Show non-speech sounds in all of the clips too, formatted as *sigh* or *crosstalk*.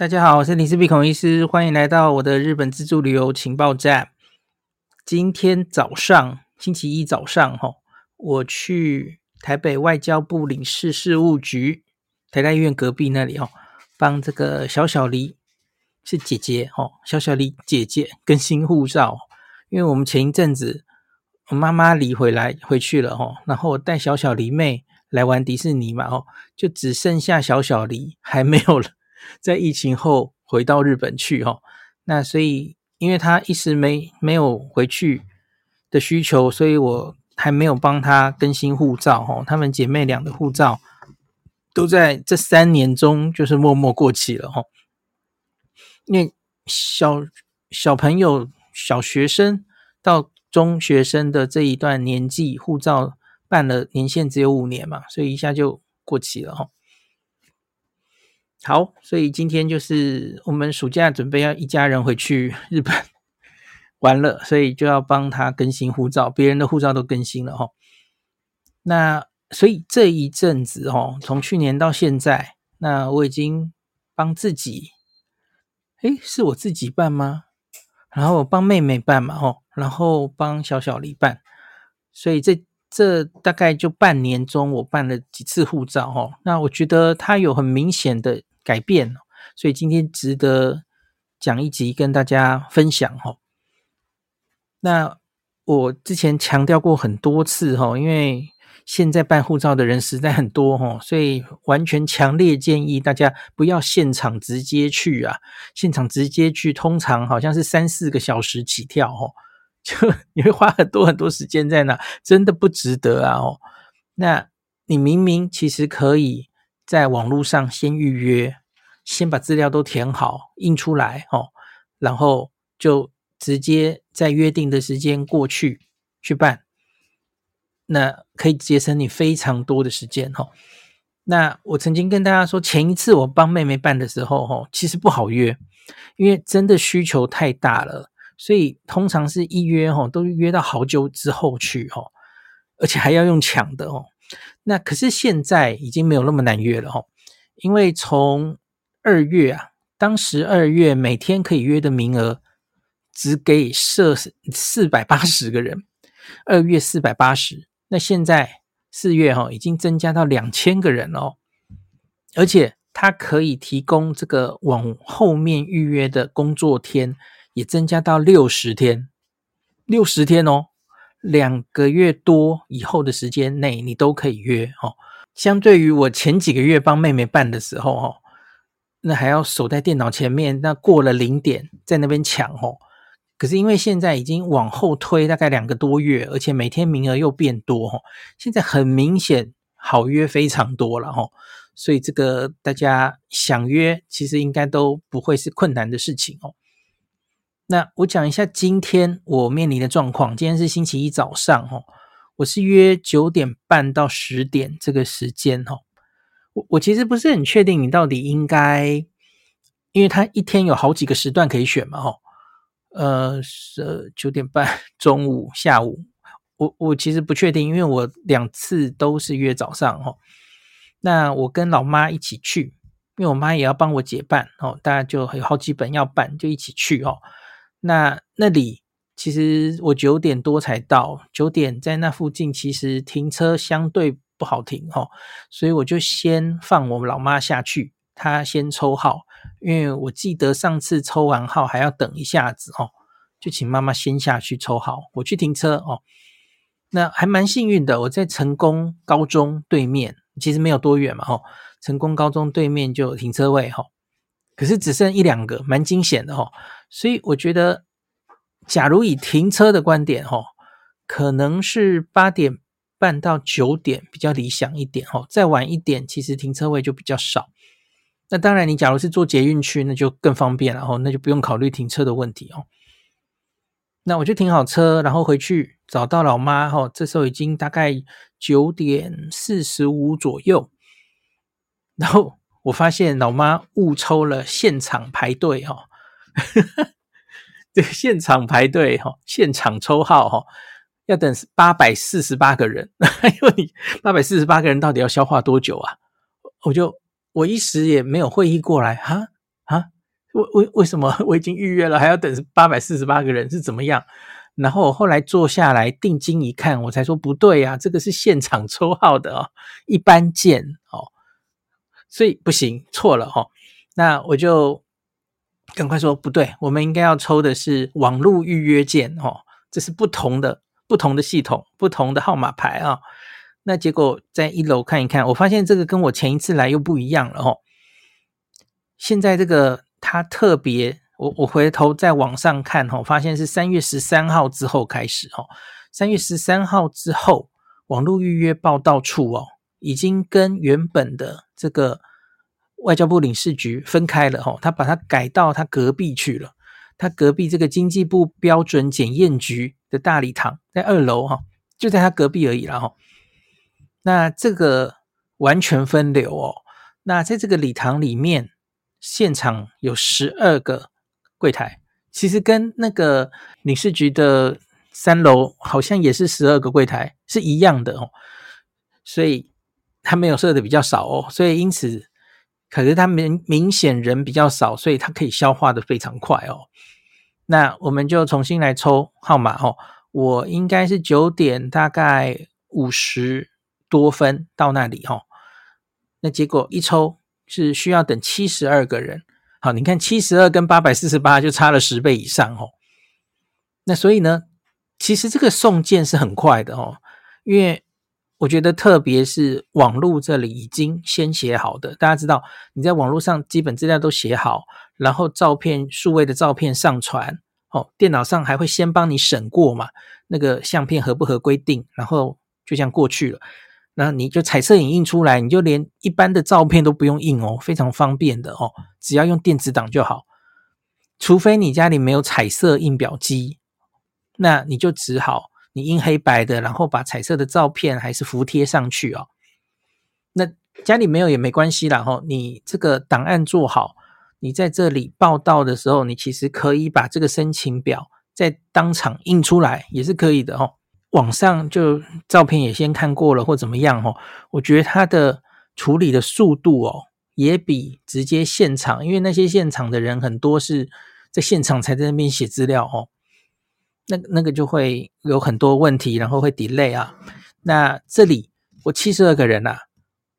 大家好，我是林氏璧孔医师，欢迎来到我的日本自助旅游情报站。今天早上，星期一早上，哈，我去台北外交部领事事务局台大医院隔壁那里，哈，帮这个小小黎是姐姐，哈，小小黎姐姐更新护照，因为我们前一阵子我妈妈离回来回去了，哈，然后我带小小黎妹来玩迪士尼嘛，哦，就只剩下小小黎还没有了。在疫情后回到日本去哈，那所以因为他一时没没有回去的需求，所以我还没有帮他更新护照哈。他们姐妹俩的护照都在这三年中就是默默过期了哈。因为小小朋友、小学生到中学生的这一段年纪，护照办了年限只有五年嘛，所以一下就过期了哈。好，所以今天就是我们暑假准备要一家人回去日本 *laughs* 玩了，所以就要帮他更新护照，别人的护照都更新了哈。那所以这一阵子哈，从去年到现在，那我已经帮自己，诶，是我自己办吗？然后我帮妹妹办嘛，吼，然后帮小小黎办，所以这这大概就半年中我办了几次护照哈。那我觉得它有很明显的。改变，所以今天值得讲一集跟大家分享哈。那我之前强调过很多次哈，因为现在办护照的人实在很多哈，所以完全强烈建议大家不要现场直接去啊。现场直接去通常好像是三四个小时起跳哈，*laughs* 就你会花很多很多时间在那，真的不值得啊哦。那你明明其实可以在网络上先预约。先把资料都填好，印出来哦，然后就直接在约定的时间过去去办，那可以节省你非常多的时间哈。那我曾经跟大家说，前一次我帮妹妹办的时候哈，其实不好约，因为真的需求太大了，所以通常是一约哈，都约到好久之后去哈，而且还要用抢的哦。那可是现在已经没有那么难约了哈，因为从二月啊，当时二月每天可以约的名额只给设四百八十个人，二月四百八十，那现在四月哈已经增加到两千个人哦，而且它可以提供这个往后面预约的工作天也增加到六十天，六十天哦，两个月多以后的时间内你都可以约哦，相对于我前几个月帮妹妹办的时候哈。那还要守在电脑前面，那过了零点在那边抢哦。可是因为现在已经往后推大概两个多月，而且每天名额又变多哦，现在很明显好约非常多了哦。所以这个大家想约，其实应该都不会是困难的事情哦。那我讲一下今天我面临的状况。今天是星期一早上哦，我是约九点半到十点这个时间哈。我我其实不是很确定你到底应该，因为他一天有好几个时段可以选嘛，哈，呃，是九点半、中午、下午，我我其实不确定，因为我两次都是约早上，哈。那我跟老妈一起去，因为我妈也要帮我解办，哦，大家就有好几本要办，就一起去，哦。那那里其实我九点多才到，九点在那附近其实停车相对。不好停哈，所以我就先放我们老妈下去，她先抽号，因为我记得上次抽完号还要等一下子哦，就请妈妈先下去抽号，我去停车哦。那还蛮幸运的，我在成功高中对面，其实没有多远嘛哈，成功高中对面就有停车位哈，可是只剩一两个，蛮惊险的哈。所以我觉得，假如以停车的观点哈，可能是八点。半到九点比较理想一点哦，再晚一点其实停车位就比较少。那当然，你假如是坐捷运去，那就更方便了哦，那就不用考虑停车的问题哦。那我就停好车，然后回去找到老妈哈，这时候已经大概九点四十五左右。然后我发现老妈误抽了现场排队哈，*laughs* 这个现场排队哈，现场抽号哈。要等八百四十八个人，*laughs* 因为你八百四十八个人到底要消化多久啊？我就我一时也没有会意过来哈，啊，为为为什么 *laughs* 我已经预约了，还要等八百四十八个人是怎么样？然后我后来坐下来定睛一看，我才说不对呀，这个是现场抽号的哦，一般件哦，所以不行，错了哦。那我就赶快说不对，我们应该要抽的是网络预约件哦，这是不同的不同的系统，不同的号码牌啊。那结果在一楼看一看，我发现这个跟我前一次来又不一样了哦。现在这个它特别。我我回头在网上看哦，发现是三月十三号之后开始哦，三月十三号之后，网络预约报到处哦，已经跟原本的这个外交部领事局分开了哈，他把它改到他隔壁去了，他隔壁这个经济部标准检验局的大礼堂在二楼哈，就在他隔壁而已了哈。那这个完全分流哦，那在这个礼堂里面，现场有十二个。柜台其实跟那个领事局的三楼好像也是十二个柜台是一样的哦，所以他没有设的比较少哦，所以因此，可是他明明显人比较少，所以他可以消化的非常快哦。那我们就重新来抽号码哦，我应该是九点大概五十多分到那里哦，那结果一抽是需要等七十二个人。好，你看七十二跟八百四十八就差了十倍以上哦。那所以呢，其实这个送件是很快的哦，因为我觉得特别是网络这里已经先写好的，大家知道你在网络上基本资料都写好，然后照片数位的照片上传哦，电脑上还会先帮你审过嘛，那个相片合不合规定，然后就这样过去了。那你就彩色影印出来，你就连一般的照片都不用印哦，非常方便的哦，只要用电子档就好。除非你家里没有彩色印表机，那你就只好印黑白的，然后把彩色的照片还是服贴上去哦。那家里没有也没关系啦，吼，你这个档案做好，你在这里报到的时候，你其实可以把这个申请表在当场印出来，也是可以的哦。网上就照片也先看过了或怎么样哦，我觉得它的处理的速度哦，也比直接现场，因为那些现场的人很多是在现场才在那边写资料哦，那那个就会有很多问题，然后会 delay 啊。那这里我七十二个人啊，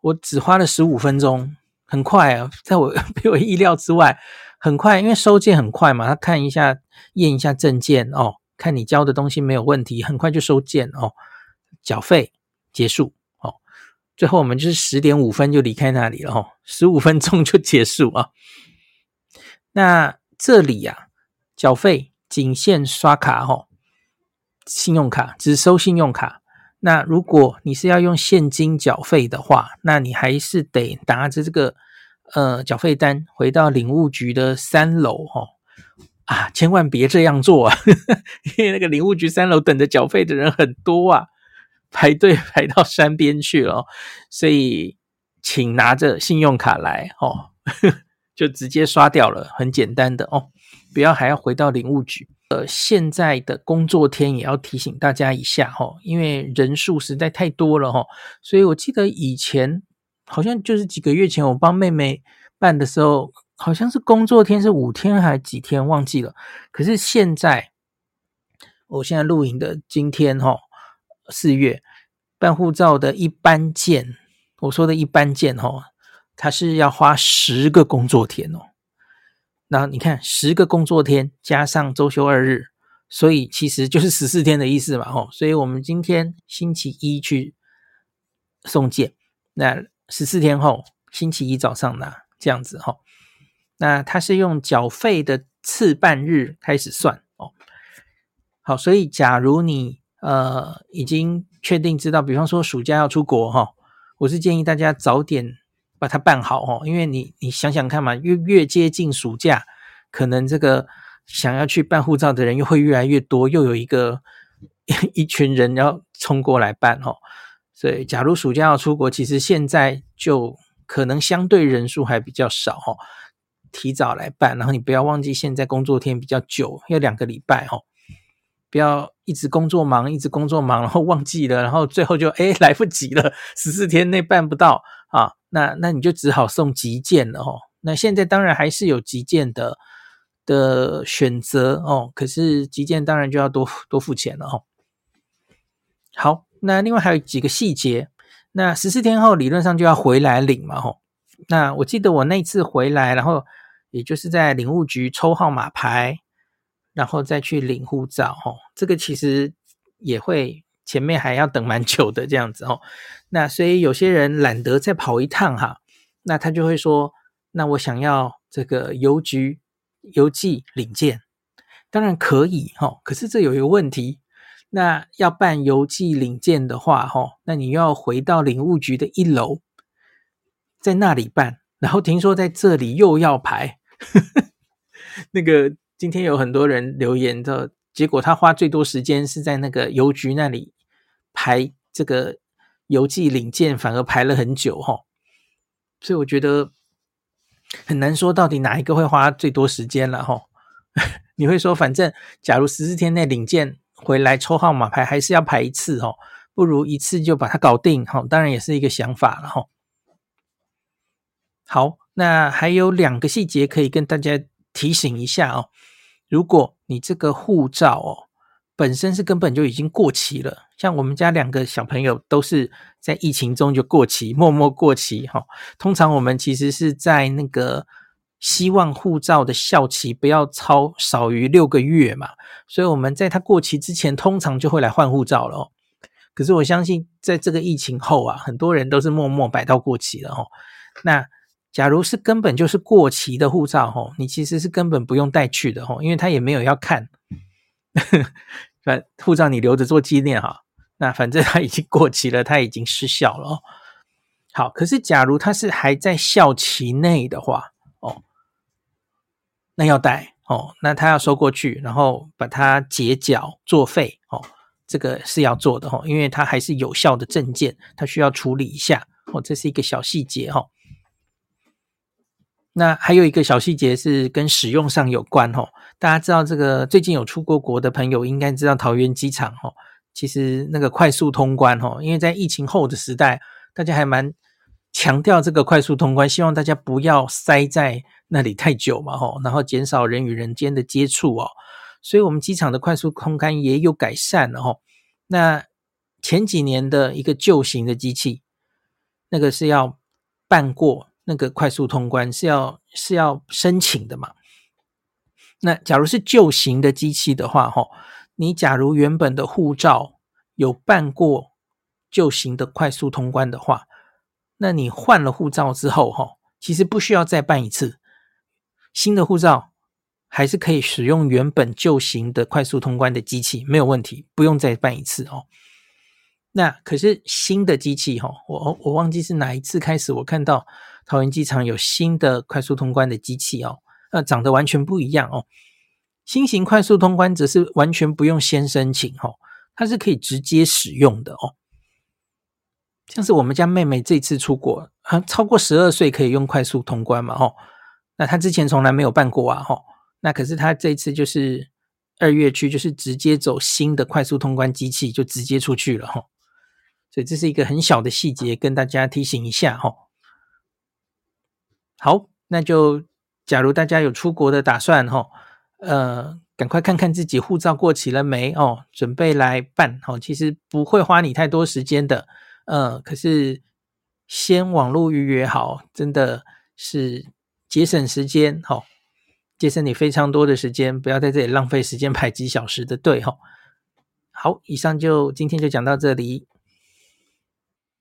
我只花了十五分钟，很快啊，在我 *laughs* 比我意料之外，很快，因为收件很快嘛，他看一下验一下证件哦。看你交的东西没有问题，很快就收件哦，缴费结束哦。最后我们就是十点五分就离开那里了哦，十五分钟就结束啊。那这里呀、啊，缴费仅限刷卡哦，信用卡只收信用卡。那如果你是要用现金缴费的话，那你还是得拿着这个呃缴费单回到领务局的三楼哦。啊，千万别这样做啊！*laughs* 因为那个领务局三楼等着缴费的人很多啊，排队 *laughs* 排到山边去了，所以请拿着信用卡来哦，*laughs* 就直接刷掉了，很简单的哦，不要还要回到领务局。呃，现在的工作天也要提醒大家一下哦，因为人数实在太多了哦，所以我记得以前好像就是几个月前我帮妹妹办的时候。好像是工作天是五天还是几天忘记了，可是现在我现在录影的今天哈，四月办护照的一般件，我说的一般件哈，它是要花十个工作天哦。那你看十个工作天加上周休二日，所以其实就是十四天的意思嘛吼。所以我们今天星期一去送件，那十四天后星期一早上拿这样子哈。那它是用缴费的次办日开始算哦。好，所以假如你呃已经确定知道，比方说暑假要出国哈、哦，我是建议大家早点把它办好哦，因为你你想想看嘛，越越接近暑假，可能这个想要去办护照的人又会越来越多，又有一个 *laughs* 一群人要冲过来办哦。所以假如暑假要出国，其实现在就可能相对人数还比较少哦。提早来办，然后你不要忘记，现在工作天比较久，要两个礼拜哦。不要一直工作忙，一直工作忙，然后忘记了，然后最后就哎来不及了，十四天内办不到啊，那那你就只好送急件了哦。那现在当然还是有急件的的选择哦，可是急件当然就要多多付钱了哦。好，那另外还有几个细节，那十四天后理论上就要回来领嘛吼。那我记得我那次回来，然后也就是在领务局抽号码牌，然后再去领护照吼，这个其实也会前面还要等蛮久的这样子哦。*laughs* 那所以有些人懒得再跑一趟哈，那他就会说。那我想要这个邮局邮寄领件，当然可以哈，可是这有一个问题，那要办邮寄领件的话哈，那你又要回到领务局的一楼，在那里办，然后听说在这里又要排，*laughs* 那个今天有很多人留言的，结果他花最多时间是在那个邮局那里排这个邮寄领件，反而排了很久哈，所以我觉得。很难说到底哪一个会花最多时间了哈。*laughs* 你会说，反正假如十四天内领件回来抽号码牌还是要排一次哦，不如一次就把它搞定哈。当然也是一个想法了哈。好，那还有两个细节可以跟大家提醒一下哦。如果你这个护照哦。本身是根本就已经过期了，像我们家两个小朋友都是在疫情中就过期，默默过期哈。通常我们其实是在那个希望护照的效期不要超少于六个月嘛，所以我们在它过期之前，通常就会来换护照了哦。可是我相信在这个疫情后啊，很多人都是默默摆到过期了哦。那假如是根本就是过期的护照吼，你其实是根本不用带去的吼，因为他也没有要看。*laughs* 反护照你留着做纪念哈，那反正它已经过期了，它已经失效了哦。好，可是假如它是还在效期内的话哦，那要带哦，那他要收过去，然后把它结缴作废哦，这个是要做的哦，因为它还是有效的证件，它需要处理一下哦，这是一个小细节哈。那还有一个小细节是跟使用上有关吼，大家知道这个最近有出过国的朋友应该知道桃园机场吼，其实那个快速通关吼，因为在疫情后的时代，大家还蛮强调这个快速通关，希望大家不要塞在那里太久嘛吼，然后减少人与人间的接触哦，所以我们机场的快速通关也有改善了吼。那前几年的一个旧型的机器，那个是要办过。那个快速通关是要是要申请的嘛？那假如是旧型的机器的话，哈，你假如原本的护照有办过旧型的快速通关的话，那你换了护照之后，哈，其实不需要再办一次，新的护照还是可以使用原本旧型的快速通关的机器，没有问题，不用再办一次哦。那可是新的机器，哈，我我忘记是哪一次开始，我看到。桃园机场有新的快速通关的机器哦，那长得完全不一样哦。新型快速通关则是完全不用先申请哦，它是可以直接使用的哦。像是我们家妹妹这次出国，啊，超过十二岁可以用快速通关嘛？哦，那她之前从来没有办过啊，哦，那可是她这次就是二月去，就是直接走新的快速通关机器，就直接出去了哈。所以这是一个很小的细节，跟大家提醒一下哈。好，那就假如大家有出国的打算哈，呃，赶快看看自己护照过期了没哦，准备来办哦。其实不会花你太多时间的，呃，可是先网络预约好，真的是节省时间哈，节省你非常多的时间，不要在这里浪费时间排几小时的队哈。好，以上就今天就讲到这里。